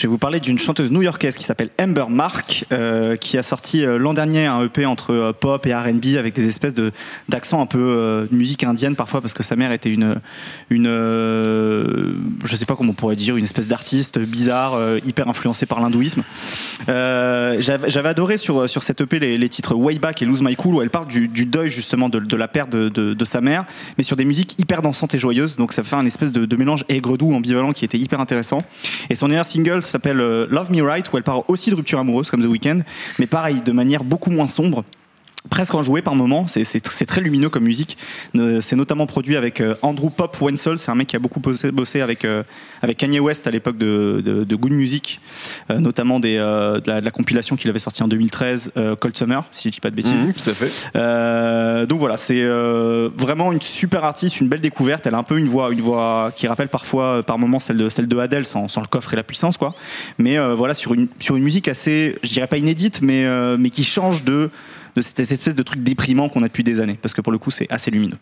Je vais vous parler d'une chanteuse new-yorkaise qui s'appelle Amber Mark, euh, qui a sorti euh, l'an dernier un EP entre euh, pop et R&B avec des espèces de d'accent un peu de musique indienne parfois parce que sa mère était une une je sais pas comment on pourrait dire une espèce d'artiste bizarre hyper influencée par l'hindouisme. J'avais adoré sur sur cette EP les, titres Way Back et Lose My Cool où elle parle du, deuil justement de, la perte de, de, sa mère, mais sur des musiques hyper dansantes et joyeuses. Donc ça fait un espèce de mélange aigre-doux ambivalent qui était hyper intéressant. Et son dernier single s'appelle euh, Love Me Right où elle parle aussi de rupture amoureuse comme The Weeknd, mais pareil de manière beaucoup moins sombre presque enjoué par moment. C'est- très lumineux comme musique. Ne- C'est notamment produit avec euh, Andrew Pop Wenzel. C'est un mec qui a beaucoup bossé, bossé avec, euh, avec Kanye West à l'époque de, de, de Good Music, euh, notamment des, de, la, de la compilation qu'il avait sortie en 2013, euh, Cold Summer, si je dis pas de bêtises. Mhm, tout à fait. Euh, donc voilà, c'est vraiment une super artiste, une belle découverte. Elle a un peu une voix, une voix qui rappelle parfois, par moments, celle de celle de Adele, sans, sans le coffre et la puissance, quoi. Mais euh, voilà, sur une sur une musique assez, je dirais pas inédite, mais euh, mais qui change de de cette espèce de truc déprimant qu'on a depuis des années, parce que pour le coup, c'est assez lumineux.